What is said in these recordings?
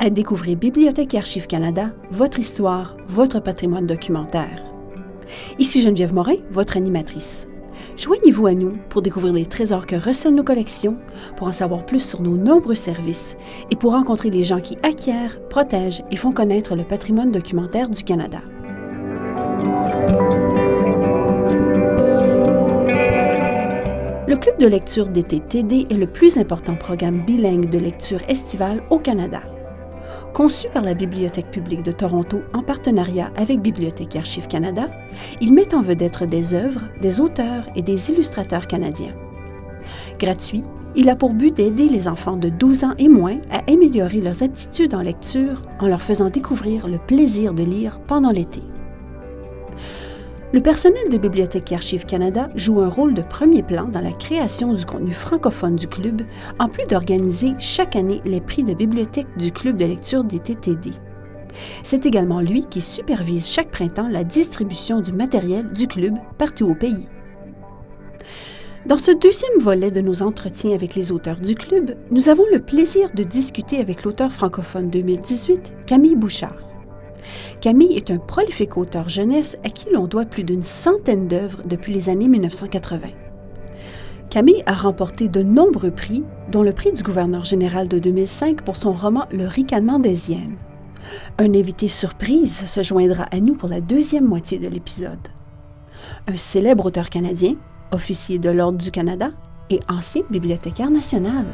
à découvrir Bibliothèque et Archives Canada, votre histoire, votre patrimoine documentaire. Ici Geneviève Morin, votre animatrice. Joignez-vous à nous pour découvrir les trésors que recèlent nos collections, pour en savoir plus sur nos nombreux services et pour rencontrer les gens qui acquièrent, protègent et font connaître le patrimoine documentaire du Canada. Le Club de lecture d'été TD est le plus important programme bilingue de lecture estivale au Canada. Conçu par la Bibliothèque publique de Toronto en partenariat avec Bibliothèque et Archives Canada, il met en vedette des œuvres, des auteurs et des illustrateurs canadiens. Gratuit, il a pour but d'aider les enfants de 12 ans et moins à améliorer leurs aptitudes en lecture en leur faisant découvrir le plaisir de lire pendant l'été. Le personnel de Bibliothèque et Archives Canada joue un rôle de premier plan dans la création du contenu francophone du club, en plus d'organiser chaque année les prix de bibliothèque du club de lecture des TTD. C'est également lui qui supervise chaque printemps la distribution du matériel du club partout au pays. Dans ce deuxième volet de nos entretiens avec les auteurs du club, nous avons le plaisir de discuter avec l'auteur francophone 2018, Camille Bouchard. Camille est un prolifique auteur jeunesse à qui l'on doit plus d'une centaine d'œuvres depuis les années 1980. Camille a remporté de nombreux prix, dont le prix du gouverneur général de 2005 pour son roman Le ricanement des hyènes. Un invité surprise se joindra à nous pour la deuxième moitié de l'épisode. Un célèbre auteur canadien, officier de l'Ordre du Canada et ancien bibliothécaire national.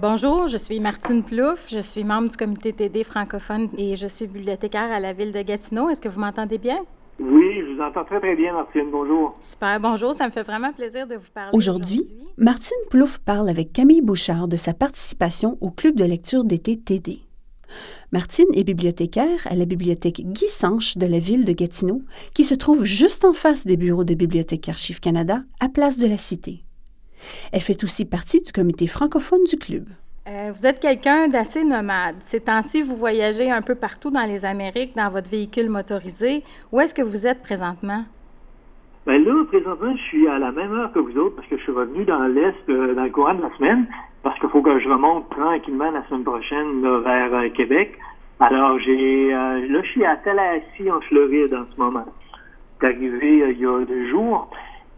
Bonjour, je suis Martine Plouffe, je suis membre du comité TD francophone et je suis bibliothécaire à la ville de Gatineau. Est-ce que vous m'entendez bien? Oui, je vous entends très très bien, Martine. Bonjour. Super, bonjour, ça me fait vraiment plaisir de vous parler. Aujourd'hui, Martine Plouffe parle avec Camille Bouchard de sa participation au club de lecture d'été TD. Martine est bibliothécaire à la bibliothèque Guy Sanche de la ville de Gatineau, qui se trouve juste en face des bureaux de Bibliothèque Archives Canada, à Place de la Cité. Elle fait aussi partie du comité francophone du club. Euh, vous êtes quelqu'un d'assez nomade. Ces temps-ci, vous voyagez un peu partout dans les Amériques dans votre véhicule motorisé. Où est-ce que vous êtes présentement? Bien là, présentement, je suis à la même heure que vous autres parce que je suis revenu dans l'Est euh, dans le courant de la semaine parce qu'il faut que je remonte tranquillement la semaine prochaine là, vers euh, Québec. Alors, j'ai euh, là, je suis à Tallahassee, en Floride, en ce moment. C'est arrivé euh, il y a deux jours.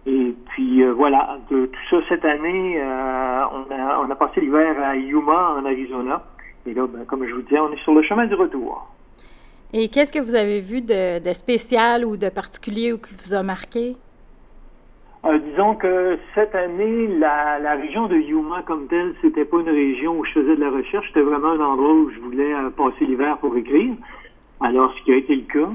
Et puis euh, voilà, de tout ça cette année, euh, on, a, on a passé l'hiver à Yuma, en Arizona. Et là, ben, comme je vous disais, on est sur le chemin du retour. Et qu'est-ce que vous avez vu de, de spécial ou de particulier ou qui vous a marqué? Euh, disons que cette année, la, la région de Yuma comme telle, c'était pas une région où je faisais de la recherche, c'était vraiment un endroit où je voulais passer l'hiver pour écrire. Alors, ce qui a été le cas.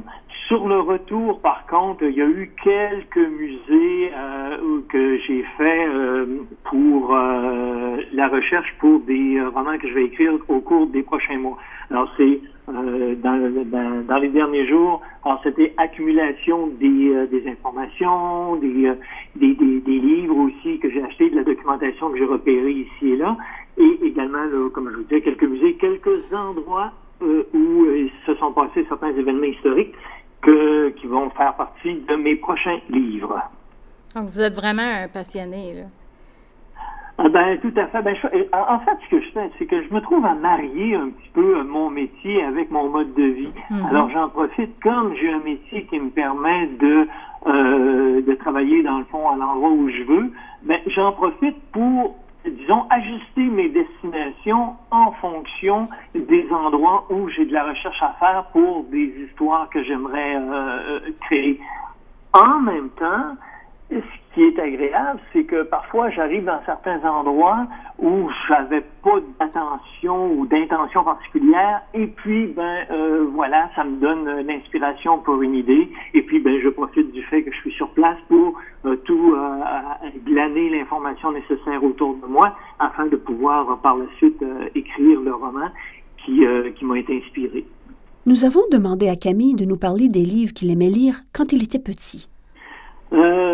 Sur le retour, par contre, il y a eu quelques musées euh, que j'ai fait euh, pour euh, la recherche pour des euh, romans que je vais écrire au cours des prochains mois. Alors, c'est euh, dans, dans, dans les derniers jours, alors c'était accumulation des, euh, des informations, des, des, des, livres aussi que j'ai achetés, de la documentation que j'ai repérée ici et là, et également, là, comme je vous disais, quelques musées, quelques endroits où se sont passés certains événements historiques que, qui vont faire partie de mes prochains livres. Donc, vous êtes vraiment un passionné, là. Ah ben, tout à fait. Ben, je- en en fait, ce que je fais, c'est que je me trouve à marier un petit peu euh, mon métier avec mon mode de vie. Mhm. Alors, j'en profite comme j'ai un métier qui me permet de, euh, de travailler, dans le fond, à l'endroit où je veux. Ben, j'en profite pour, disons, ajuster mes destinations en fonction des endroits où j'ai de la recherche à faire pour des histoires que j'aimerais euh, euh, créer. En même temps, ce qui est agréable, c'est que parfois j'arrive dans certains endroits où j'avais pas d'attention ou d'intention particulière, et puis ben euh, voilà, ça me donne l'inspiration pour une idée, et puis ben je profite du fait que je suis sur place pour euh, tout euh, glaner l'information nécessaire autour de moi afin de pouvoir par la suite écrire le roman qui, qui m'a été inspiré. Nous avons demandé à Camille de nous parler des livres qu'il aimait lire quand il était petit. Euh,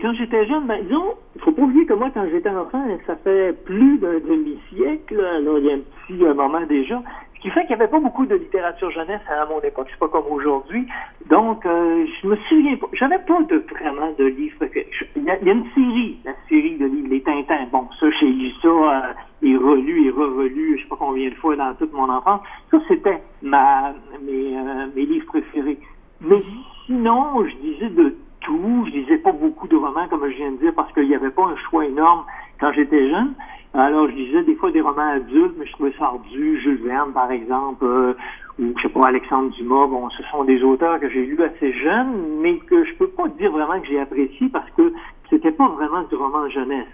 quand j'étais jeune, ben, disons, il faut pas oublier que moi, quand j'étais enfant, ça fait plus d'un demi-siècle, alors il y a un petit moment déjà, ce qui fait qu'il n'y avait pas beaucoup de littérature jeunesse à mon époque, c'est pas comme aujourd'hui. Donc, euh, je me souviens pas, j'avais pas de, vraiment de livres. Il y, a, une série, la série de livres, les Tintins. Bon, ça, j'ai lu ça euh, et relu et re-relu, je sais pas combien de fois dans toute mon enfance. Ça, c'était mes, euh, mes livres préférés. Mais sinon, je disais de tout. Je lisais pas beaucoup de romans, comme je viens de dire, parce qu'il n'y avait pas un choix énorme quand j'étais jeune. Alors, je lisais des fois des romans adultes, mais je trouvais ça ardu. Jules Verne, par exemple, euh, ou, je sais pas, Alexandre Dumas. Bon, ce sont des auteurs que j'ai lus assez jeunes, mais que je peux pas dire vraiment que j'ai apprécié parce que c'était pas vraiment du roman jeunesse.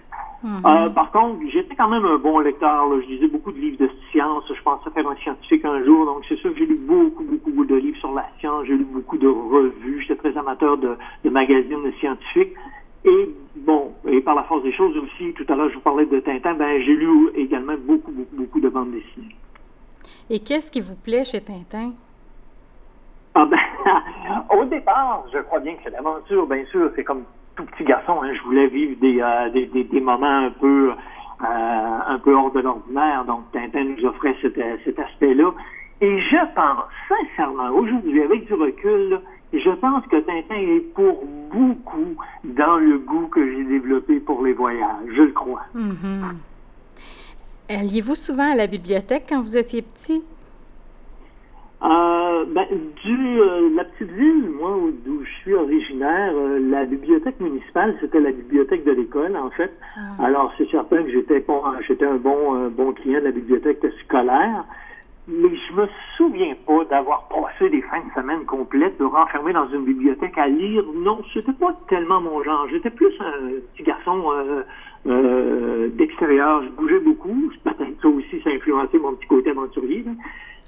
Mhm. Euh, par contre, j'étais quand même un bon lecteur. Je lisais beaucoup de livres de science. Je pensais faire un scientifique un jour. Donc, c'est sûr que j'ai lu beaucoup, beaucoup de livres sur la science. J'ai lu beaucoup de revues. J'étais très amateur de, de magazines scientifiques. Et bon, et par la force des choses aussi, tout à l'heure je vous parlais de Tintin, ben j'ai lu également beaucoup, beaucoup, beaucoup de bandes dessinées. Et qu'est-ce qui vous plaît chez Tintin? Ah ben, au départ, je crois bien que c'est l'aventure, bien sûr, c'est comme tout petit garçon, hein, je voulais vivre des, euh, des, des, moments un peu euh, un peu hors de l'ordinaire, donc Tintin nous offrait cet, cet aspect-là. Et je pense, sincèrement, aujourd'hui, avec du recul, je pense que Tintin est pour beaucoup dans le goût que j'ai développé pour les voyages, je le crois. Mm-hmm. Alliez-vous souvent à la bibliothèque quand vous étiez petit? Euh, ben, du, euh, la petite ville, moi, d'où je suis originaire, euh, la bibliothèque municipale, c'était la bibliothèque de l'école, en fait. Ah. Alors, c'est certain que j'étais bon, j'étais un bon, bon client de la bibliothèque scolaire mais je me souviens pas d'avoir passé des fins de semaine complètes de renfermer dans une bibliothèque à lire. Non, c'était pas tellement mon genre. J'étais plus un petit garçon euh, euh, d'extérieur. Je bougeais beaucoup. Peut-être ça aussi, ça a influencé mon petit côté aventurier.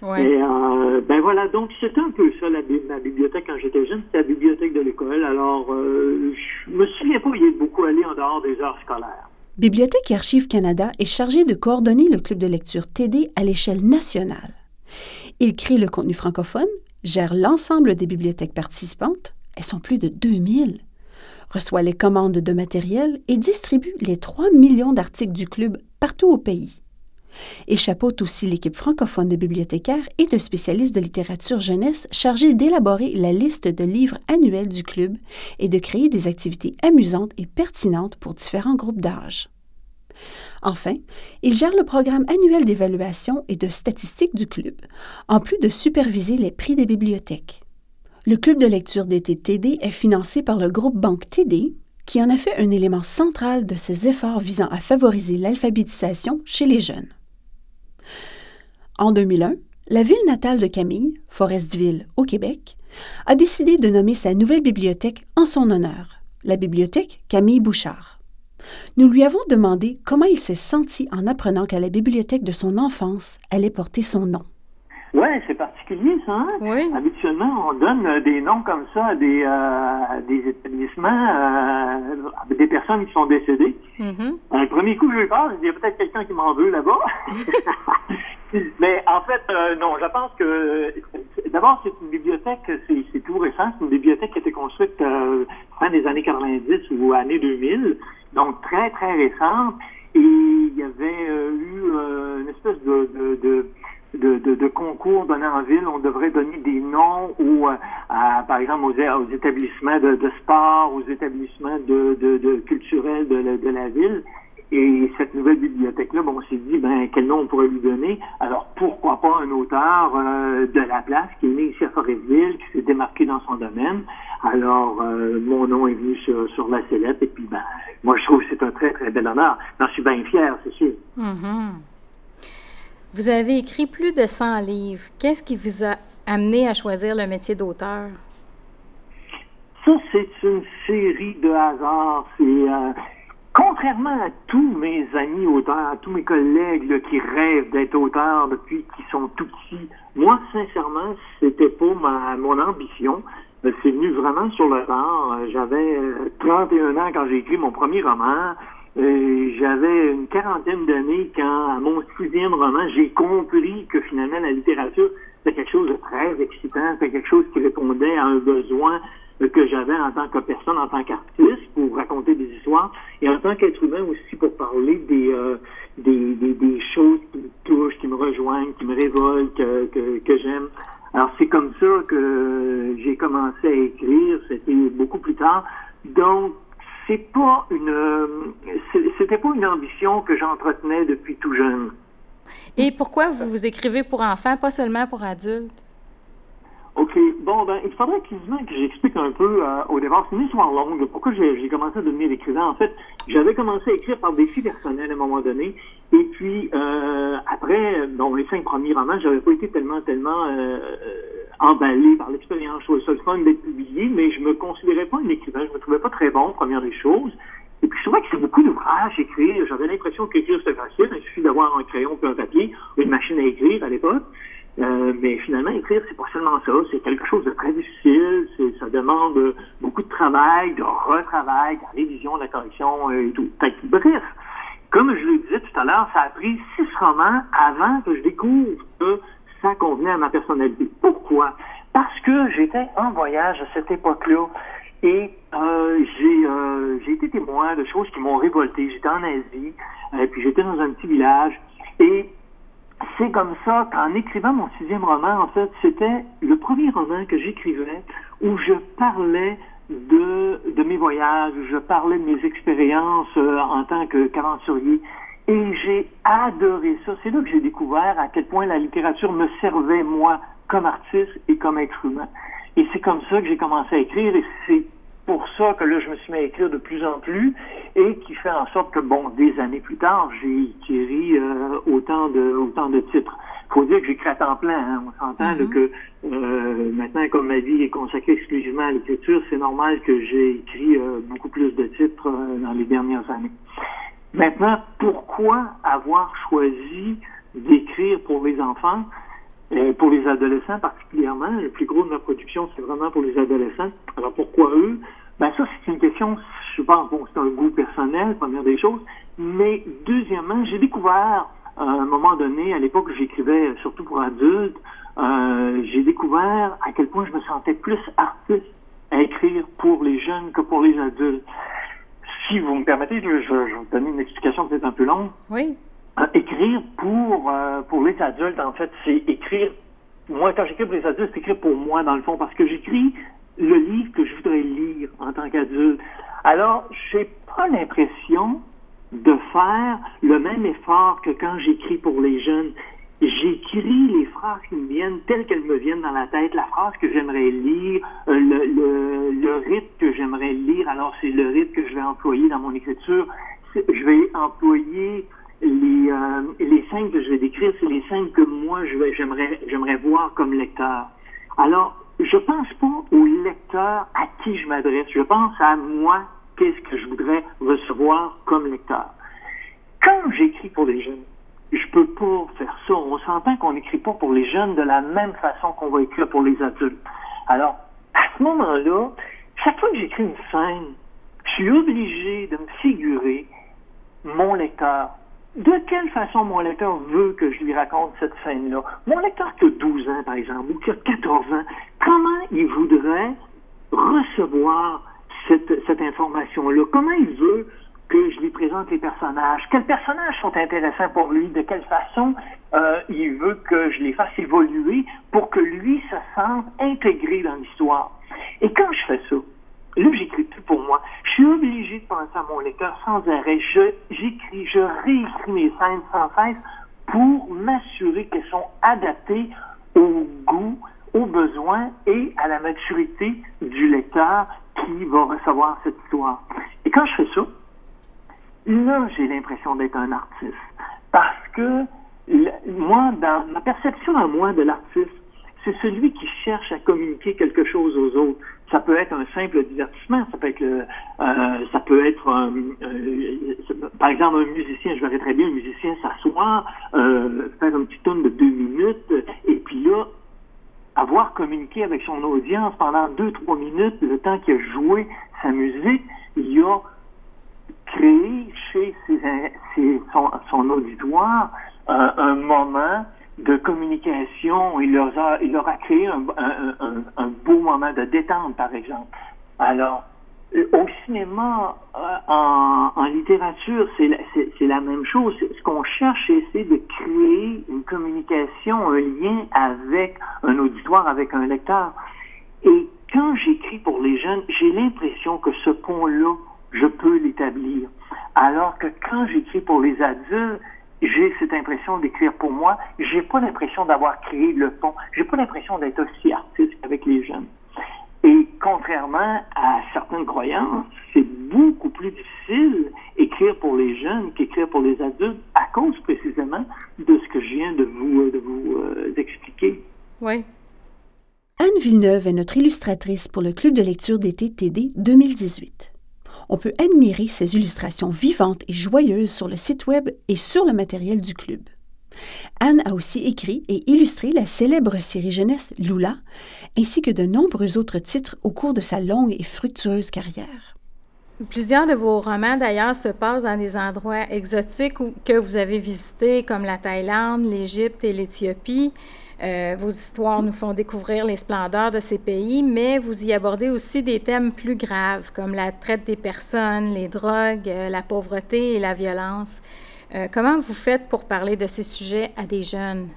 Ouais. Euh, ben voilà, donc c'était un peu ça, la, ma bibliothèque quand j'étais jeune, c'était la bibliothèque de l'école. Alors, euh, je me souviens pas y être beaucoup allé en dehors des heures scolaires. Bibliothèque et Archives Canada est chargé de coordonner le club de lecture TD à l'échelle nationale. Il crée le contenu francophone, gère l'ensemble des bibliothèques participantes, elles sont plus de 2000, reçoit les commandes de matériel et distribue les 3 millions d'articles du club partout au pays. Il chapeaute aussi l'équipe francophone de bibliothécaires et de spécialistes de littérature jeunesse chargés d'élaborer la liste de livres annuels du club et de créer des activités amusantes et pertinentes pour différents groupes d'âge. Enfin, il gère le programme annuel d'évaluation et de statistiques du club, en plus de superviser les prix des bibliothèques. Le club de lecture d'été TD est financé par le groupe Banque TD, qui en a fait un élément central de ses efforts visant à favoriser l'alphabétisation chez les jeunes. En 2001, la ville natale de Camille, Forestville, au Québec, a décidé de nommer sa nouvelle bibliothèque en son honneur, la bibliothèque Camille Bouchard. Nous lui avons demandé comment il s'est senti en apprenant qu'à la bibliothèque de son enfance allait porter son nom. Oui, c'est particulier, ça. Hein? Oui. Habituellement, on donne euh, des noms comme ça à des, euh, des établissements, euh, des personnes qui sont décédées. Mm-hmm. Le premier coup, je vais peur, il y a peut-être quelqu'un qui m'en veut là-bas. Mais en fait, non, je pense que d'abord, c'est une bibliothèque, c'est tout récent, c'est une bibliothèque qui a été construite fin des années 90 ou années 2000, donc très, très récente. Et il y avait eu une espèce de, de, de de, de, concours donnés en ville, on devrait donner des noms aux, à, par exemple aux, établissements de, sport, aux établissements de, culturels de, la ville. Et cette nouvelle bibliothèque-là, bon, on s'est dit, ben, quel nom on pourrait lui donner? Alors, pourquoi pas un auteur euh, de la place qui est né ici à Forestville, qui s'est démarqué dans son domaine. Alors, euh, mon nom est venu sur, sur la sellette, et puis, ben, moi, je trouve que c'est un très, très bel honneur. J'en suis bien fier, c'est sûr. Mm-hmm. Vous avez écrit plus de 100 livres. Qu'est-ce qui vous a amené à choisir le métier d'auteur? Ça, c'est une série de hasards. Euh, contrairement à tous mes amis auteurs, à tous mes collègues qui rêvent d'être auteurs depuis qu'ils sont tout petits, moi, sincèrement, c'était pas ma, mon ambition. C'est venu vraiment sur le temps. J'avais 31 euh, ans quand j'ai écrit mon premier roman. Euh, j'avais une quarantaine d'années quand, à mon sixième roman, j'ai compris que finalement la littérature, c'était quelque chose de très excitant, c'était quelque chose qui répondait à un besoin que j'avais en tant que personne, en tant qu'artiste, pour raconter des histoires, et en tant qu'être humain aussi pour parler des, euh, des, des, choses qui me touchent, qui me rejoignent, qui me révoltent, que, que, que j'aime. Alors c'est comme ça que j'ai commencé à écrire, c'était beaucoup plus tard. Donc c'est pas une c'était pas une ambition que j'entretenais depuis tout jeune. Et pourquoi vous, vous écrivez pour enfants, pas seulement pour adultes? OK. Bon, ben, il faudrait que j'explique un peu euh, au départ. C'est une histoire longue. Pourquoi j'ai commencé à devenir écrivain? En fait, j'avais commencé à écrire par défi personnel à un moment donné. Et puis, euh, après, bon, les cinq premiers romans, j'avais pas été tellement, tellement euh, emballé par l'expérience. Je trouvais ça le fun d'être publié, mais je me considérais pas un écrivain. Je me trouvais pas très bon, première des choses. Et puis, je trouvais que c'est beaucoup d'ouvrages écrire. J'avais l'impression qu'écrire, c'était facile. Il suffit d'avoir un crayon et un papier, une machine à écrire à l'époque. Euh, mais finalement, écrire, c'est pas seulement ça. C'est quelque chose de très difficile. Ça demande beaucoup de travail, de retravail, de révision, de la correction euh, et tout. bref, comme je le disais tout à l'heure, ça a pris six romans avant que je découvre que ça convenait à ma personnalité. Pourquoi? Parce que j'étais en voyage à cette époque-là et euh, j'ai j'ai été témoin de choses qui m'ont révolté. J'étais en Asie, et puis j'étais dans un petit village et c'est comme ça qu'en écrivant mon sixième roman, en fait, c'était le premier roman que j'écrivais où je parlais de, de mes voyages, où je parlais de mes expériences euh, en tant qu'aventurier. Et j'ai adoré ça. C'est là que j'ai découvert à quel point la littérature me servait, moi, comme artiste et comme être humain. Et c'est comme ça que j'ai commencé à écrire et c'est pour ça que là, je me suis mis à écrire de plus en plus et qui fait en sorte que, bon, des années plus tard, j'ai écrit euh, autant de autant de titres. faut dire que j'écris à temps plein. Hein. On s'entend mm-hmm. que euh, maintenant, comme ma vie est consacrée exclusivement à l'écriture, c'est normal que j'ai écrit euh, beaucoup plus de titres dans les dernières années. Maintenant, pourquoi avoir choisi d'écrire pour les enfants? Et pour les adolescents particulièrement, le plus gros de ma production, c'est vraiment pour les adolescents. Alors pourquoi eux? Ben ça, c'est une question, je pense, bon, c'est un goût personnel, première des choses. Mais deuxièmement, j'ai découvert, à un moment donné, à l'époque où j'écrivais surtout pour adultes, euh, j'ai découvert à quel point je me sentais plus artiste à écrire pour les jeunes que pour les adultes. Si vous me permettez, je, je vais vous donner une explication peut-être un peu longue. Oui. Euh, écrire pour, euh, pour les adultes, en fait, c'est écrire. Moi, quand j'écris pour les adultes, c'est écrire pour moi, dans le fond, parce que j'écris le livre que je voudrais lire en tant qu'adulte. Alors, j'ai pas l'impression de faire le même effort que quand j'écris pour les jeunes. J'écris les phrases qui me viennent telles qu'elles me viennent dans la tête, la phrase que j'aimerais lire, euh, le, le, le rythme que j'aimerais lire. Alors, c'est le rythme que je vais employer dans mon écriture. Je vais employer les, euh, les scènes que je vais décrire, c'est les scènes que moi j'aimerais j'aimerais voir comme lecteur. Alors, je pense pas au lecteur à qui je m'adresse. Je pense à moi, qu'est-ce que je voudrais recevoir comme lecteur. Quand j'écris pour les jeunes, je peux pas faire ça. On s'entend qu'on n'écrit pas pour les jeunes de la même façon qu'on va écrire pour les adultes. Alors, à ce moment-là, chaque fois que j'écris une scène, je suis obligé de me figurer mon lecteur, de quelle façon mon lecteur veut que je lui raconte cette scène-là? Mon lecteur qui a 12 ans, par exemple, ou qui a 14 ans, comment il voudrait recevoir cette, cette information-là? Comment il veut que je lui présente les personnages? Quels personnages sont intéressants pour lui? De quelle façon euh, il veut que je les fasse évoluer pour que lui se sente intégré dans l'histoire? Et quand je fais ça, Là, j'écris tout pour moi. Je suis obligé de penser à mon lecteur sans arrêt. Je, j'écris, je réécris mes scènes sans cesse pour m'assurer qu'elles sont adaptées au goût, aux besoins et à la maturité du lecteur qui va recevoir cette histoire. Et quand je fais ça, là, j'ai l'impression d'être un artiste. Parce que moi, dans ma perception à moi de l'artiste, c'est celui qui cherche à communiquer quelque chose aux autres. Ça peut être un simple divertissement, ça peut être, euh, ça peut être, euh, par exemple, un musicien, je verrais très bien un musicien s'asseoir, euh, faire un petit tourne de deux minutes, et puis là, avoir communiqué avec son audience pendant deux, trois minutes, le temps qu'il a joué sa musique, il y a créer chez son, auditoire un moment de communication. Il leur a, il leur a créé un, beau moment de détente, par exemple. Alors, au cinéma, euh, en, littérature, c'est la, même chose. Ce qu'on cherche, c'est de créer une communication, un lien avec un auditoire, avec un lecteur. Et quand j'écris pour les jeunes, j'ai l'impression que ce pont-là, je peux l'établir. Alors que quand j'écris pour les adultes, j'ai cette impression d'écrire pour moi. J'ai pas l'impression d'avoir créé le pont. J'ai pas l'impression d'être aussi artiste avec les jeunes. Et contrairement à certaines croyances, c'est beaucoup plus difficile écrire pour les jeunes qu'écrire pour les adultes à cause précisément de ce que je viens de vous, de vous euh, expliquer. Oui. Anne Villeneuve est notre illustratrice pour le Club de lecture d'été TD 2018 on peut admirer ces illustrations vivantes et joyeuses sur le site web et sur le matériel du club. Anne a aussi écrit et illustré la célèbre série jeunesse Lula, ainsi que de nombreux autres titres au cours de sa longue et fructueuse carrière. Plusieurs de vos romans, d'ailleurs, se passent dans des endroits exotiques que vous avez visités, comme la Thaïlande, l'Égypte et l'Éthiopie. Euh, vos histoires nous font découvrir les splendeurs de ces pays, mais vous y abordez aussi des thèmes plus graves, comme la traite des personnes, les drogues, euh, la pauvreté et la violence. Euh, comment vous faites pour parler de ces sujets à des jeunes?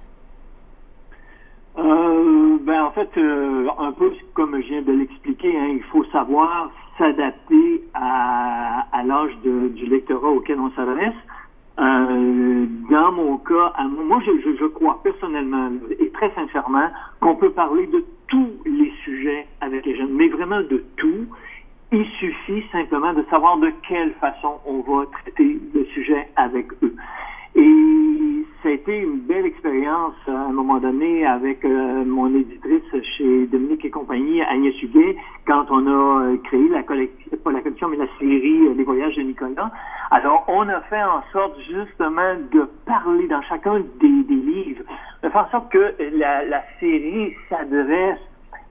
ben, en fait, un peu comme je viens de l'expliquer, hein, il faut savoir s'adapter à, à l'âge du lectorat auquel on s'adresse. Euh, dans mon cas, moi, je, je, crois personnellement et très sincèrement qu'on peut parler de tous les sujets avec les jeunes, mais vraiment de tout. Il suffit simplement de savoir de quelle façon on va traiter le sujet avec eux. Et ça a été une belle expérience à un moment donné avec euh, mon éditrice chez Dominique et compagnie, Agnès Huguet, quand on a euh, créé la collection, pas la collection, mais la série Les voyages de Nicolas. Alors, on a fait en sorte justement de parler dans chacun des, livres, de faire en sorte que la, la série s'adresse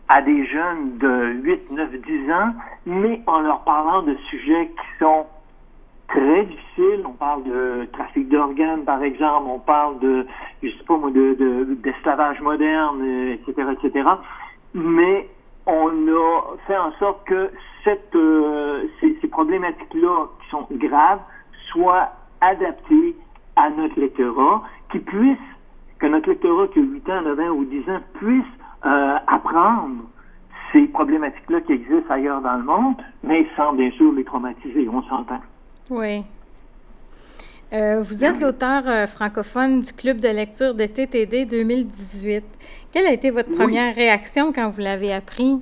à des jeunes de 8, 9, 10 ans, mais en leur parlant de sujets qui sont très difficile. On parle de trafic d'organes, par exemple. On parle de, je sais pas moi, de, d'esclavage moderne, etc., etc. Mais on a fait en sorte que cette, euh, ces, ces problématiques-là, qui sont graves, soient adaptées à notre lectorat, qui puisse, que notre lectorat qui a 8 ans, 9 ans ou 10 ans, puisse euh, apprendre ces problématiques-là qui existent ailleurs dans le monde, mais sans bien sûr les traumatiser, on s'entend. Oui. Euh, vous êtes l'auteur euh, francophone du Club de lecture de TTD 2018. Quelle a été votre première réaction quand vous l'avez appris?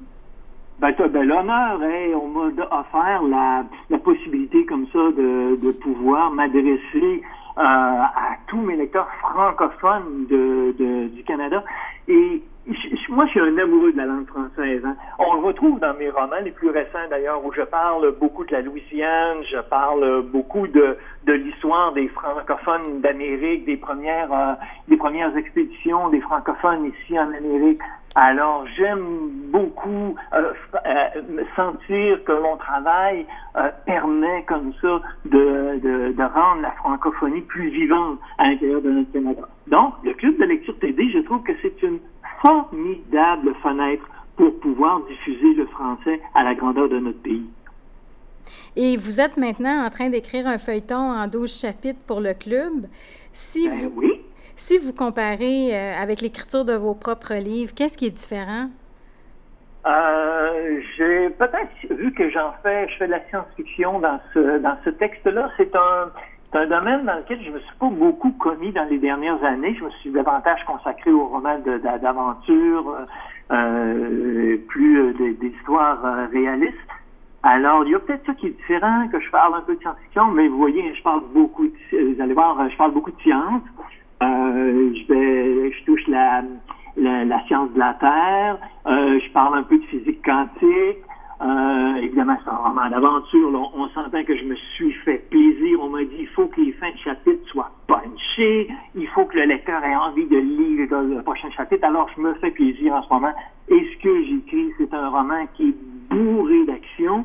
Ben, ben l'honneur, hein, on m'a offert la, la, possibilité comme ça de, de pouvoir m'adresser euh, à tous mes lecteurs francophones de, de, du Canada. Et moi, je suis un amoureux de la langue française. Hein. On le retrouve dans mes romans les plus récents, d'ailleurs, où je parle beaucoup de la Louisiane, je parle beaucoup de, l'histoire des francophones d'Amérique, des premières, euh, des premières expéditions des francophones ici en Amérique. Alors, j'aime beaucoup euh, euh, sentir que mon travail permet comme ça de, de, de, rendre la francophonie plus vivante à l'intérieur de notre Canada. Donc, le Club de lecture TD, je trouve que c'est une formidable fenêtre pour pouvoir diffuser le français à la grandeur de notre pays. Et vous êtes maintenant en train d'écrire un feuilleton en 12 chapitres pour le club. Si ben vous, oui. Si vous comparez euh, avec l'écriture de vos propres livres, qu'est-ce qui est différent? Euh, j'ai peut-être vu que j'en fais, je fais de la science-fiction dans ce dans ce texte-là. C'est un c'est un domaine dans lequel je me suis pas beaucoup commis dans les dernières années. Je me suis davantage consacré aux romans d'aventure, euh, euh, plus euh, des, histoires euh, réalistes. Alors, il y a peut-être ça qui est différent, que je parle un peu de science-fiction, mais vous voyez, je parle beaucoup, de, vous allez voir, je parle beaucoup de science. je vais, je touche la, la, la, science de la Terre, je parle un peu de physique quantique, euh, évidemment, c'est un roman d'aventure. On, s'entend que je me suis fait plaisir. On m'a dit il faut que les fins de chapitre soient punchées. Il faut que le lecteur ait envie de lire le prochain chapitre. Alors, je me fais plaisir en ce moment. Et ce que j'écris, c'est un roman qui est bourré d'action,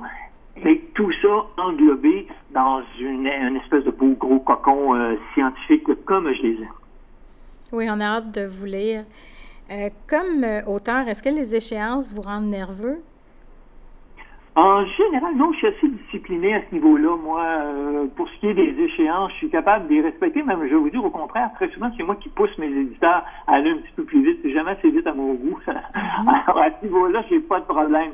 mais tout ça englobé dans une, espèce de beau gros cocon euh, scientifique comme je les aime. Oui, on a hâte de vous lire. Euh, comme auteur, est-ce que les échéances vous rendent nerveux? En général, non, je suis assez discipliné à ce niveau-là. Moi, euh, pour ce qui est des échéances, je suis capable de les respecter, même je vais vous dire au contraire, très souvent, c'est moi qui pousse mes éditeurs à aller un petit peu plus vite. C'est jamais assez vite à mon goût. Alors, à ce niveau-là, j'ai pas de problème.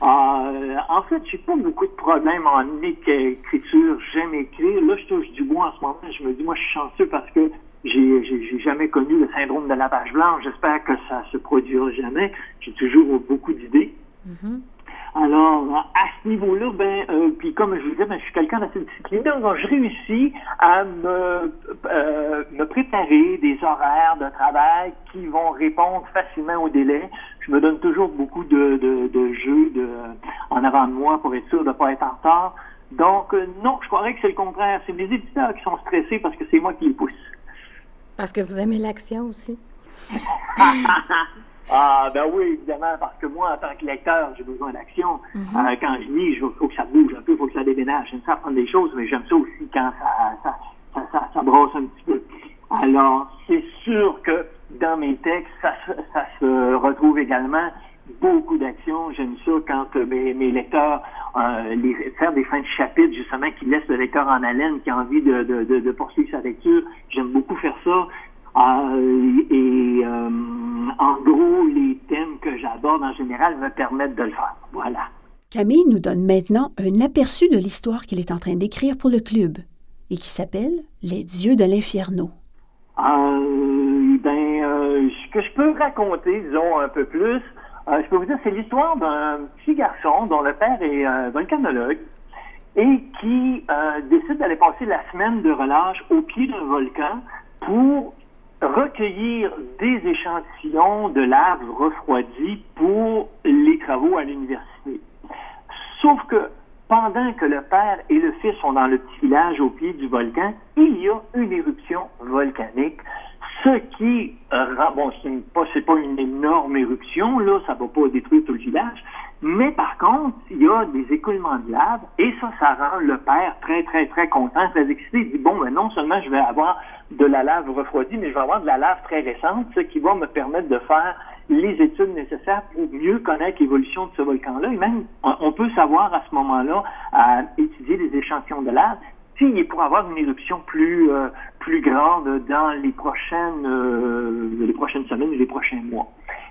en fait, j'ai pas beaucoup de problèmes en écriture. J'aime écrire. Là, je touche du bois en ce moment. Je me dis, moi, je suis chanceux parce que j'ai jamais connu le syndrome de la page blanche. J'espère que ça se produira jamais. J'ai toujours beaucoup d'idées. Mm-hmm. Alors, à ce niveau-là, ben, euh, puis comme je vous disais, ben, je suis quelqu'un d'assez discipliné, donc je réussis à me, euh, me préparer des horaires de travail qui vont répondre facilement au délai. Je me donne toujours beaucoup de, de, de jeux de, en avant de moi pour être sûr de ne pas être en retard. Donc, euh, non, je croirais que c'est le contraire. C'est mes éditeurs qui sont stressés parce que c'est moi qui les pousse. Parce que vous aimez l'action aussi. ah, ben oui, évidemment, parce que moi, en tant que lecteur, j'ai besoin d'action. Mhm. Euh, quand je lis, il faut que ça bouge un peu, il faut que ça déménage. J'aime ça apprendre des choses, mais j'aime ça aussi quand ça, ça, ça, ça, brosse un petit peu. Alors, c'est sûr que dans mes textes, ça, ça se retrouve également beaucoup d'action. J'aime ça quand euh, mes, mes, lecteurs euh, les, faire des fins de chapitre justement qui laissent le lecteur en haleine, qui a envie de, de, de, poursuivre sa lecture. J'aime beaucoup faire ça. Euh, et euh, en gros, les thèmes que j'aborde en général me permettent de le faire. Voilà. Camille nous donne maintenant un aperçu de l'histoire qu'il est en train d'écrire pour le club et qui s'appelle Les dieux de l'infierno. Euh, ben, ce que je peux raconter, disons un peu plus, euh, je peux vous dire, c'est l'histoire d'un petit garçon dont le père est volcanologue et qui euh, décide d'aller passer la semaine de relâche au pied d'un volcan pour recueillir des échantillons de lave refroidie pour les travaux à l'université. Sauf que pendant que le père et le fils sont dans le petit village au pied du volcan, il y a une éruption volcanique ce qui euh, bon, c'est pas, pas une énorme éruption, là, ça va pas détruire tout le village, mais par contre, il y a des écoulements de lave, et ça, ça rend le père très, très, très content, très excité. Il dit, bon, ben non seulement je vais avoir de la lave refroidie, mais je vais avoir de la lave très récente, ce qui va me permettre de faire les études nécessaires pour mieux connaître l'évolution de ce volcan-là. Et même, on peut savoir à ce moment-là, à étudier les échantillons de lave, s'il pourrait avoir une éruption plus, euh, plus grande dans les prochaines, euh, les prochaines semaines ou les prochains mois.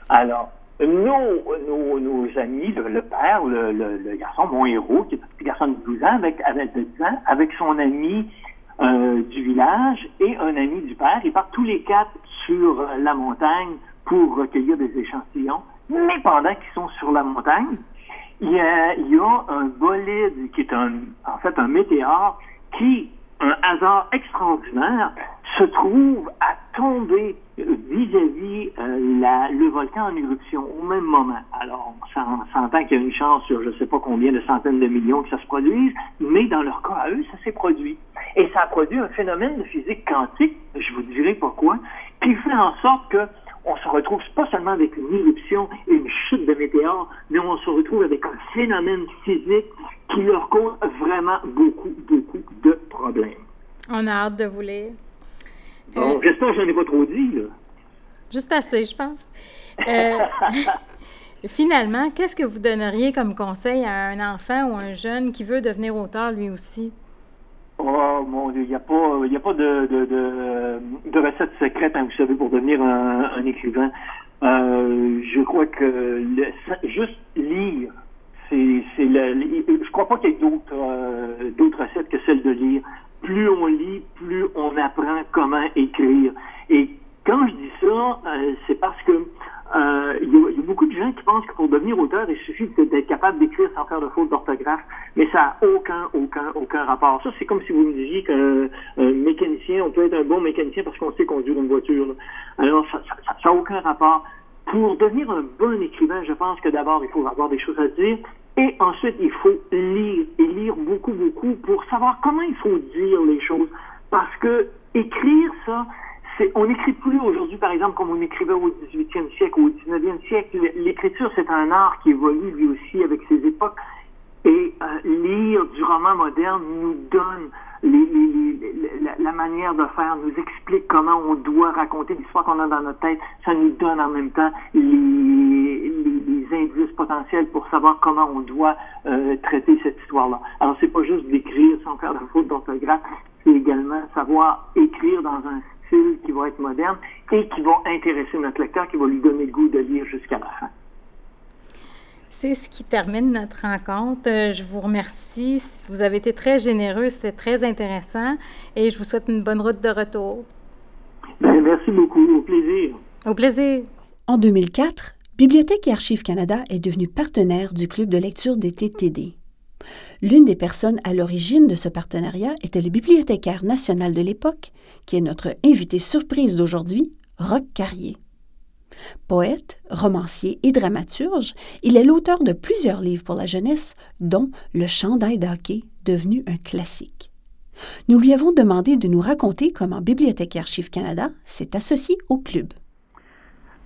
Alors, nos, nos, amis, le, père, le, le, garçon, mon héros, qui est un petit garçon de 12 ans, avec, avec 10 ans, avec son ami euh, du village et un ami du père, ils partent tous les quatre sur la montagne pour recueillir des échantillons. Mais pendant qu'ils sont sur la montagne, il y a, il y a un bolide qui est un, en fait un météore qui, un hasard extraordinaire, se trouve à tomber vis-à-vis euh, le volcan en éruption au même moment. Alors, on s'entend qu'il y a une chance sur je ne sais pas combien de centaines de millions que ça se produise, mais dans leur cas à eux, ça s'est produit. Et ça a produit un phénomène de physique quantique, je vous dirai pourquoi, qui fait en sorte que on se retrouve pas seulement avec une éruption et une chute de météores, mais on se retrouve avec un phénomène physique qui leur cause vraiment beaucoup, beaucoup de problèmes. On a hâte de vous lire. Bon, euh, j'espère que je n'en ai pas trop dit, là. Juste assez, je pense. Euh, finalement, qu'est-ce que vous donneriez comme conseil à un enfant ou un jeune qui veut devenir auteur lui aussi? Oh Dieu, il n'y a pas, a pas de, recette secrète, hein, vous savez, pour devenir un, écrivain. Euh, je crois que juste lire, c'est, c'est je crois pas qu'il y ait d'autres, euh, d'autres recettes que celle de lire. Plus on lit, plus on apprend comment écrire. Et quand je dis ça, euh, c'est parce que euh, il y, a beaucoup de gens qui pensent que pour devenir auteur, il suffit d'être capable d'écrire sans faire de faute d'orthographe, mais ça n'a aucun, aucun, aucun rapport. Ça, c'est comme si vous me disiez qu'un mécanicien, on peut être un bon mécanicien parce qu'on sait conduire une voiture. Alors, ça n'a aucun rapport. Pour devenir un bon écrivain, je pense que d'abord, il faut avoir des choses à dire, et ensuite, il faut lire, et lire beaucoup, beaucoup pour savoir comment il faut dire les choses. Parce que écrire ça, on n'écrit plus aujourd'hui, par exemple, comme on écrivait au 18e siècle ou au 19e siècle. L'écriture, c'est un art qui évolue lui aussi avec ses époques. Et lire du roman moderne nous donne la, manière de faire, nous explique comment on doit raconter l'histoire qu'on a dans notre tête. Ça nous donne en même temps les, indices potentiels pour savoir comment on doit traiter cette histoire-là. Alors, c'est pas juste d'écrire sans faire de faute d'orthographe, c'est également savoir écrire dans un qui va être moderne et qui va intéresser notre lecteur, qui va lui donner le goût de lire jusqu'à la fin. C'est ce qui termine notre rencontre. Euh, je vous remercie. Vous avez été très généreux, c'était très intéressant et je vous souhaite une bonne route de retour. Ben, merci beaucoup. Au plaisir. Au plaisir. En 2004, Bibliothèque et Archives Canada est devenue partenaire du Club de lecture des TTD. L'une des personnes à l'origine de ce partenariat était le bibliothécaire national de l'époque, qui est notre invité surprise d'aujourd'hui, Roch Carrier. Poète, romancier et dramaturge, il est l'auteur de plusieurs livres pour la jeunesse, dont Le Chandail d'hockey, devenu un classique. Nous lui avons demandé de nous raconter comment Bibliothèque et Archives Canada s'est associé au club.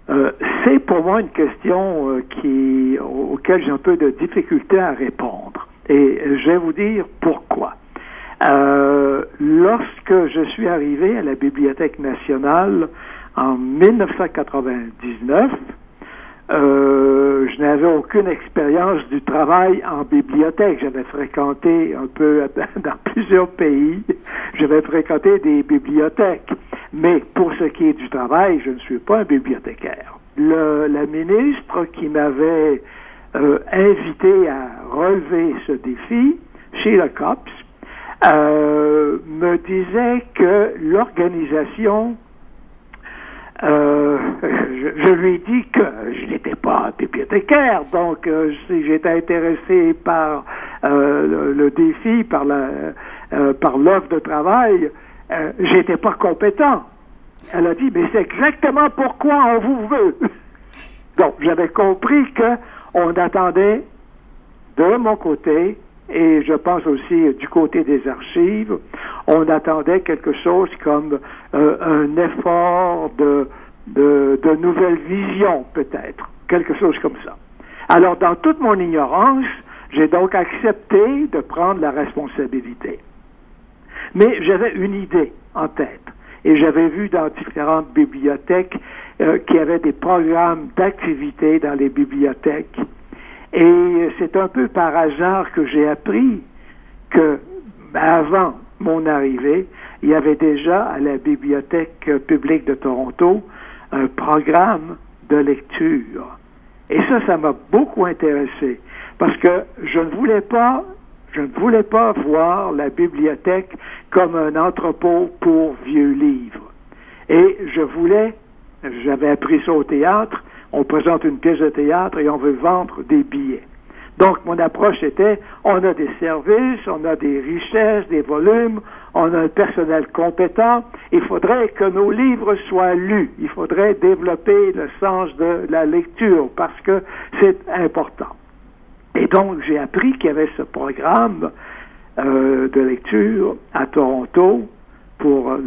Euh, c'est pour moi une question euh, auquel j'ai un peu de difficulté à répondre. Et je vais vous dire pourquoi. Euh, lorsque je suis arrivé à la Bibliothèque nationale en 1999, euh, je n'avais aucune expérience du travail en bibliothèque. J'avais fréquenté un peu dans plusieurs pays, j'avais fréquenté des bibliothèques. Mais pour ce qui est du travail, je ne suis pas un bibliothécaire. Le, la ministre qui m'avait euh, invité à relever ce défi, Sheila Copps, euh, me disait que l'organisation euh, je, lui ai dit que je n'étais pas bibliothécaire, donc euh, si j'étais intéressé par le, défi, par l'offre de travail, j'étais pas compétent. Elle a dit, mais c'est exactement pourquoi on vous veut. donc j'avais compris que on attendait de mon côté et je pense aussi du côté des archives, on attendait quelque chose comme euh, un effort de, de, de nouvelles visions, peut-être, quelque chose comme ça. Alors, dans toute mon ignorance, j'ai donc accepté de prendre la responsabilité. Mais j'avais une idée en tête. Et j'avais vu dans différentes bibliothèques euh, qu'il y avait des programmes d'activité dans les bibliothèques et c'est un peu par hasard que j'ai appris que, avant mon arrivée, il y avait déjà à la Bibliothèque publique de Toronto un programme de lecture. Et ça, ça m'a beaucoup intéressé parce que je ne voulais pas, je ne voulais pas voir la bibliothèque comme un entrepôt pour vieux livres. Et je voulais, j'avais appris ça au théâtre, on présente une pièce de théâtre et on veut vendre des billets. Donc, mon approche était, on a des services, on a des richesses, des volumes, on a un personnel compétent. Il faudrait que nos livres soient lus. Il faudrait développer le sens de la lecture parce que c'est important. Et donc, j'ai appris qu'il y avait ce programme euh, de lecture à Toronto pour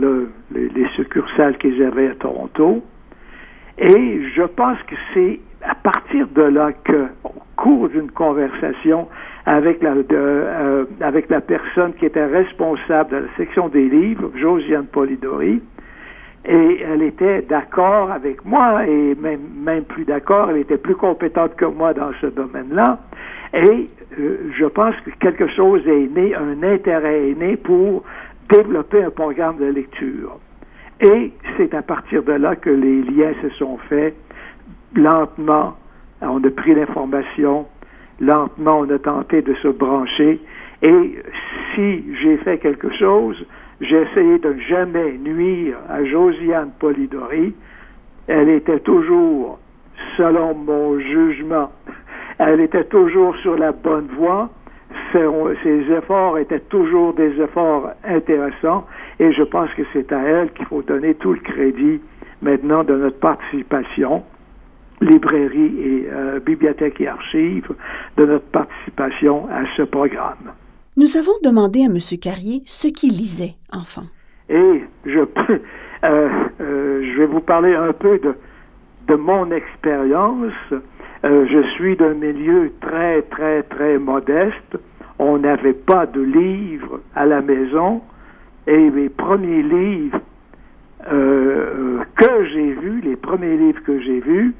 les succursales qu'ils avaient à Toronto. Et je pense que c'est à partir de là que, au cours d'une conversation avec la, euh, avec la personne qui était responsable de la section des livres, Josiane Polidori, et elle était d'accord avec moi, et même, plus d'accord, elle était plus compétente que moi dans ce domaine-là. Et euh, je pense que quelque chose est né, un intérêt est né pour développer un programme de lecture. Et c'est à partir de là que les liens se sont faits lentement. On a pris l'information, lentement on a tenté de se brancher. Et si j'ai fait quelque chose, j'ai essayé de ne jamais nuire à Josiane Polidori. Elle était toujours, selon mon jugement, elle était toujours sur la bonne voie. Ses efforts étaient toujours des efforts intéressants et je pense que c'est à elle qu'il faut donner tout le crédit maintenant de notre participation, librairie et euh, bibliothèque et archives, de notre participation à ce programme. Nous avons demandé à M. Carrier ce qu'il lisait, enfant. Et je, euh, euh, je vais vous parler un peu de, de mon expérience. Je suis d'un milieu très, très, très modeste. On n'avait pas de livres à la maison. Et mes premiers livres euh, que j'ai vus, les premiers livres que j'ai vus,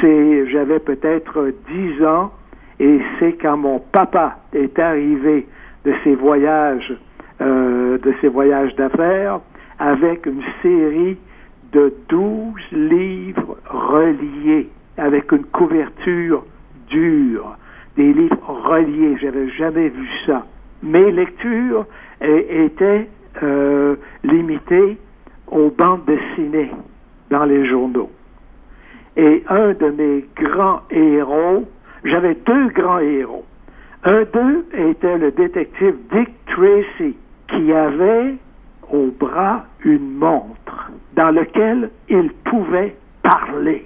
c'est, j'avais peut-être 10 ans, et c'est quand mon papa est arrivé de ses voyages, euh, de ses voyages d'affaires, avec une série de 12 livres reliés, avec une couverture dure, des livres reliés. J'avais jamais vu ça. Mes lectures étaient euh, limitées aux bandes dessinées dans les journaux. Et un de mes grands héros, j'avais deux grands héros. Un d'eux était le détective Dick Tracy, qui avait au bras une montre dans laquelle il pouvait parler.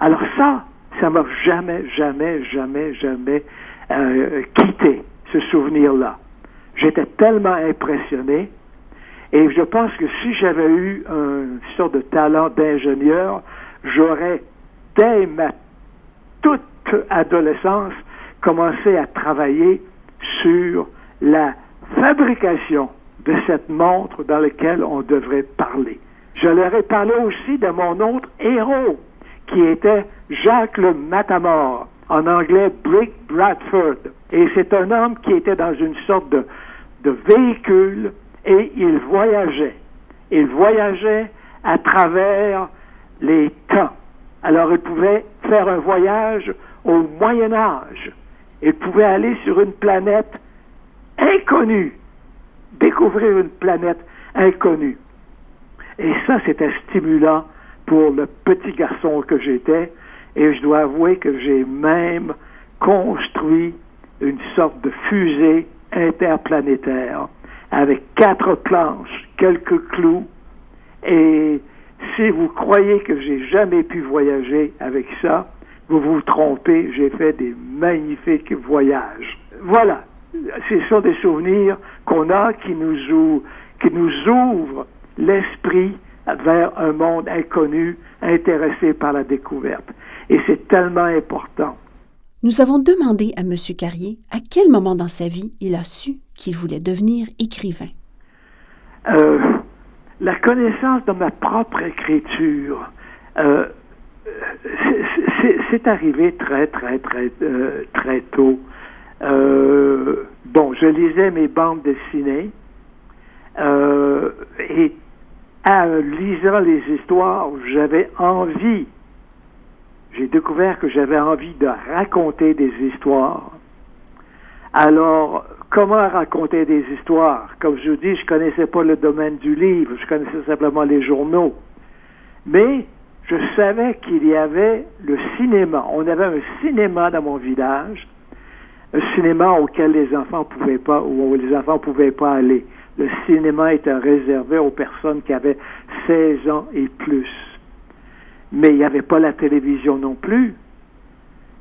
Alors ça, ça m'a jamais, jamais, jamais, jamais euh, quitté ce souvenir-là. J'étais tellement impressionné et je pense que si j'avais eu une sorte de talent d'ingénieur, j'aurais, dès ma toute adolescence, commencé à travailler sur la fabrication de cette montre dans laquelle on devrait parler. Je leur ai parlé aussi de mon autre héros, qui était Jacques le Matamor, en anglais Brick Bradford. Et c'est un homme qui était dans une sorte de, de véhicule et il voyageait. Il voyageait à travers les temps. Alors il pouvait faire un voyage au Moyen Âge. Il pouvait aller sur une planète inconnue, découvrir une planète inconnue. Et ça, c'était stimulant pour le petit garçon que j'étais. Et je dois avouer que j'ai même construit une sorte de fusée interplanétaire avec quatre planches, quelques clous. Et si vous croyez que j'ai jamais pu voyager avec ça, vous vous trompez, j'ai fait des magnifiques voyages. Voilà, ce sont des souvenirs qu'on a qui nous, qui nous ouvrent l'esprit vers un monde inconnu, intéressé par la découverte. Et c'est tellement important. Nous avons demandé à M. Carrier à quel moment dans sa vie il a su qu'il voulait devenir écrivain. Euh, la connaissance de ma propre écriture, euh, c'est arrivé très, très, très, euh, très tôt. bon, je lisais mes bandes dessinées et en lisant les histoires, j'avais envie j'ai découvert que j'avais envie de raconter des histoires. Alors, comment raconter des histoires? Comme je vous dis, je connaissais pas le domaine du livre, je connaissais simplement les journaux. Mais je savais qu'il y avait le cinéma. On avait un cinéma dans mon village, un cinéma auquel les enfants pouvaient pas, où les enfants pouvaient pas aller. Le cinéma était réservé aux personnes qui avaient 16 ans et plus mais il n'y avait pas la télévision non plus.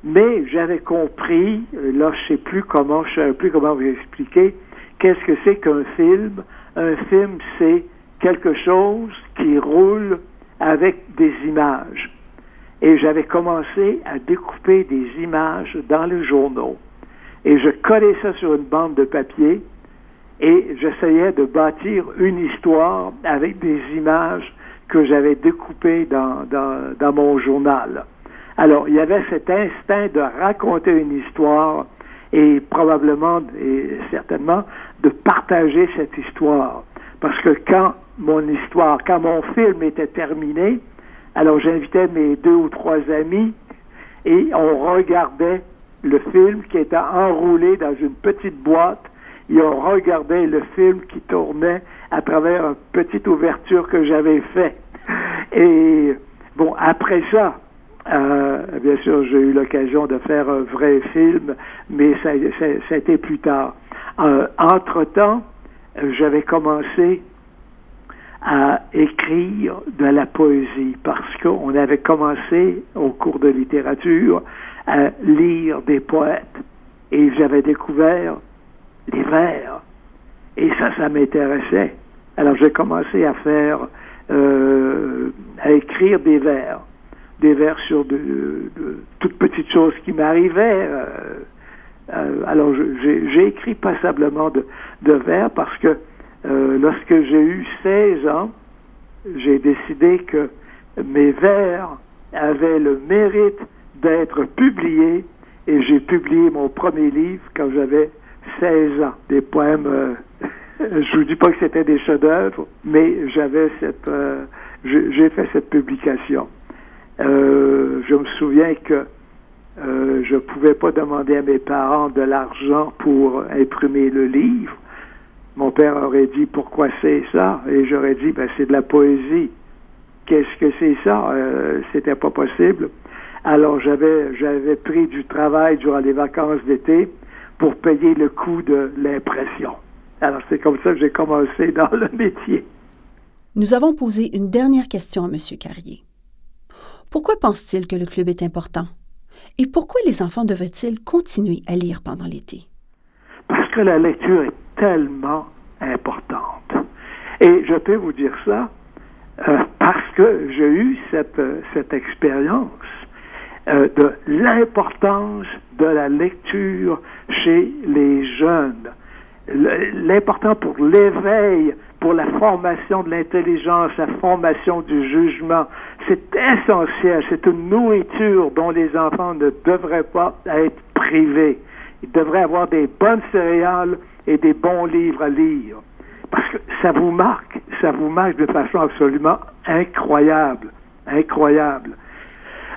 Mais j'avais compris, euh, là je sais plus comment, je sais plus comment vous expliquer, qu'est-ce que c'est qu'un film. Un film, c'est quelque chose qui roule avec des images. Et j'avais commencé à découper des images dans les journaux. Et je collais ça sur une bande de papier et j'essayais de bâtir une histoire avec des images que j'avais découpé dans, dans, mon journal. Alors, il y avait cet instinct de raconter une histoire et probablement et certainement de partager cette histoire. Parce que quand mon histoire, quand mon film était terminé, alors j'invitais mes deux ou trois amis et on regardait le film qui était enroulé dans une petite boîte et on regardait le film qui tournait à travers une petite ouverture que j'avais faite. Et bon, après ça, euh, bien sûr, j'ai eu l'occasion de faire un vrai film, mais ça, ça, a été plus tard. Euh, entre-temps, j'avais commencé à écrire de la poésie parce qu'on avait commencé au cours de littérature à lire des poètes et j'avais découvert les vers et ça, ça m'intéressait. Alors j'ai commencé à faire euh, à écrire des vers. des vers sur de, toutes petites choses qui m'arrivaient. alors, j'ai écrit passablement de, de vers parce que lorsque j'ai eu 16 ans, j'ai décidé que mes vers avaient le mérite d'être publiés et j'ai publié mon premier livre quand j'avais 16 ans. Des poèmes, euh, je vous dis pas que c'était des chefs-d'œuvre, mais j'avais cette, euh, j'ai fait cette publication. Euh, je me souviens que je pouvais pas demander à mes parents de l'argent pour imprimer le livre. Mon père aurait dit pourquoi c'est ça? Et j'aurais dit ben c'est de la poésie. Qu'est-ce que c'est ça? C'était pas possible. Alors j'avais j'avais pris du travail durant les vacances d'été pour payer le coût de l'impression. Alors c'est comme ça que j'ai commencé dans le métier. Nous avons posé une dernière question à M. Carrier. Pourquoi pense-t-il que le club est important? Et pourquoi les enfants devraient-ils continuer à lire pendant l'été? Parce que la lecture est tellement importante. Et je peux vous dire ça euh, parce que j'ai eu cette, euh, cette expérience euh, de l'importance de la lecture chez les jeunes. L'important pour l'éveil, pour la formation de l'intelligence, la formation du jugement, c'est essentiel. C'est une nourriture dont les enfants ne devraient pas être privés. Ils devraient avoir des bonnes céréales et des bons livres à lire. Parce que ça vous marque, ça vous marque de façon absolument incroyable, incroyable.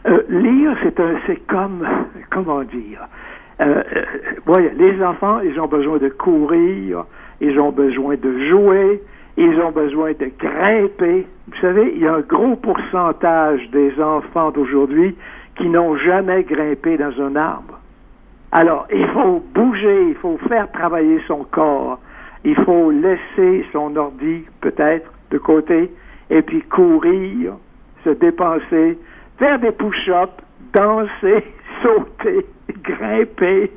Euh, lire, c'est un, c'est comme, comment dire, euh, euh les enfants, ils ont besoin de courir, ils ont besoin de jouer, ils ont besoin de grimper. Vous savez, il y a un gros pourcentage des enfants d'aujourd'hui qui n'ont jamais grimpé dans un arbre. Alors, il faut bouger, il faut faire travailler son corps, il faut laisser son ordi peut-être de côté et puis courir, se dépenser, faire des push-ups, danser, sauter, grimper.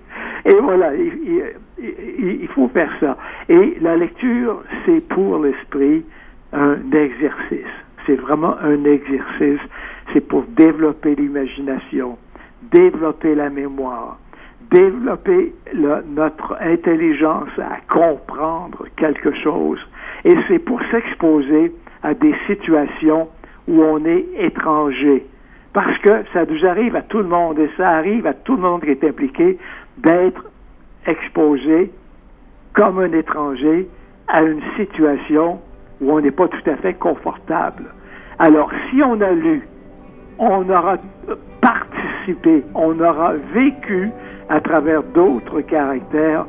Et voilà, il, faut faire ça. Et la lecture, c'est pour l'esprit un exercice. C'est vraiment un exercice. C'est pour développer l'imagination, développer la mémoire, développer notre intelligence à comprendre quelque chose. Et c'est pour s'exposer à des situations où on est étranger. Parce que ça nous arrive à tout le monde et ça arrive à tout le monde qui est impliqué d'être exposé comme un étranger à une situation où on n'est pas tout à fait confortable. Alors, si on a lu, on aura participé, on aura vécu à travers d'autres caractères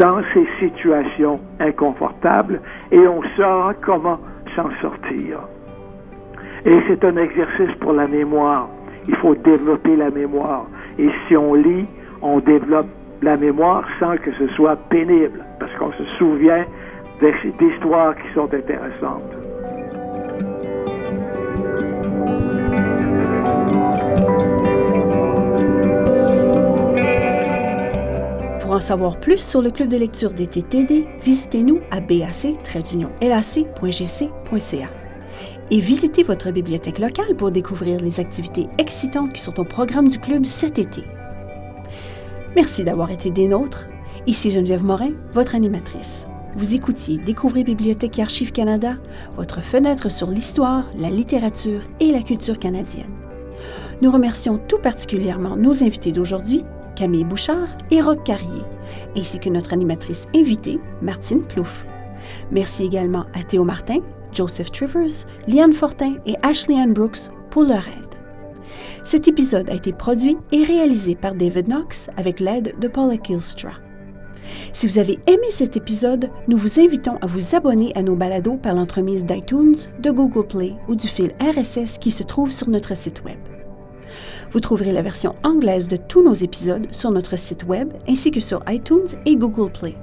dans ces situations inconfortables et on saura comment s'en sortir. Et c'est un exercice pour la mémoire. Il faut développer la mémoire. Et si on lit, on développe la mémoire sans que ce soit pénible, parce qu'on se souvient d'histoires qui sont intéressantes. Pour en savoir plus sur le club de lecture des TTD, visitez-nous à bac-lac.gc.ca et visitez votre bibliothèque locale pour découvrir les activités excitantes qui sont au programme du club cet été. Merci d'avoir été des nôtres. Ici Geneviève Morin, votre animatrice. Vous écoutiez Découvrez Bibliothèque et Archives Canada, votre fenêtre sur l'histoire, la littérature et la culture canadienne. Nous remercions tout particulièrement nos invités d'aujourd'hui, Camille Bouchard et Roch Carrier, ainsi que notre animatrice invitée, Martine Plouffe. Merci également à Théo Martin, Joseph Trivers, Liane Fortin et Ashley Ann Brooks pour leur aide. Cet épisode a été produit et réalisé par David Knox avec l'aide de Paula Kilstra. Si vous avez aimé cet épisode, nous vous invitons à vous abonner à nos balados par l'entremise d'iTunes, de Google Play ou du fil RSS qui se trouve sur notre site Web. Vous trouverez la version anglaise de tous nos épisodes sur notre site Web ainsi que sur iTunes et Google Play.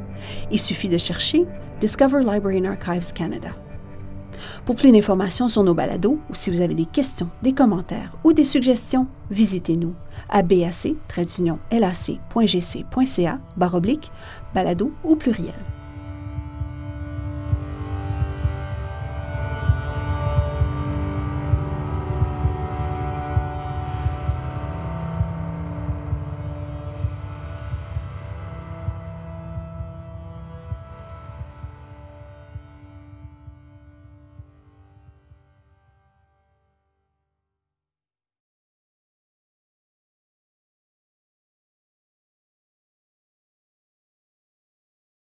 Il suffit de chercher Discover Library and Archives Canada. Pour plus d'informations sur nos balados ou si vous avez des questions, des commentaires ou des suggestions, visitez-nous à bac-lac.gc.ca balado au pluriel.